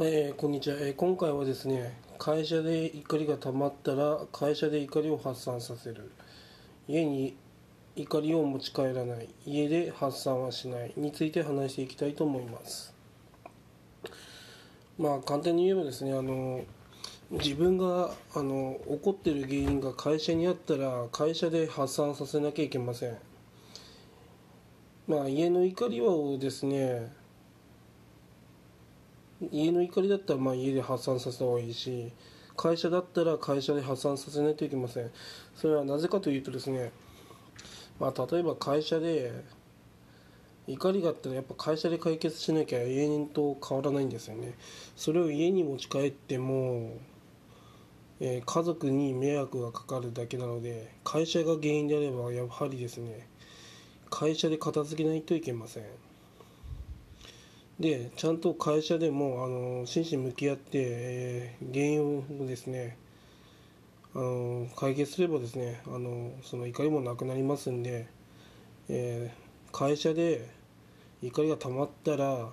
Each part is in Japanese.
えこんにちは、え今回はですね会社で怒りが溜まったら会社で怒りを発散させる。家に怒りを持ち帰らない。家で発散はしない。について話していきたいと思います。まあ簡単に言えばですねあの自分があの怒ってる原因が会社にあったら会社で発散させなきゃいけません。まあ家の怒りをですね家の怒りだったらまあ家で発散させた方がいいし会社だったら会社で発散させないといけません。それはなぜかというとですねまあ例えば会社で怒りがあったらやっぱ会社で解決しなきゃ永遠と変わらないんですよね。それを家に持ち帰っても、えー家族に迷惑がかかるだけなので会社が原因であればやはりですね会社で片付けないといけません。でちゃんと会社でもあの真摯に向き合って、えー原因をですねあの解決すればですねあのその怒りもなくなりますんで、えー会社で怒りが溜まったら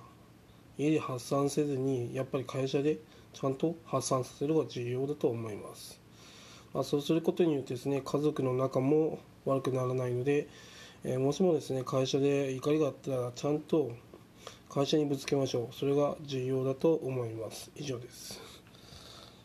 家で発散せずにやっぱり会社でちゃんと発散させるのが重要だと思います、まあ、そうすることによってですね家族の仲も悪くならないので、えーもしもですね会社で怒りがあったらちゃんと会社にぶつけましょう。それが重要だと思います。以上です。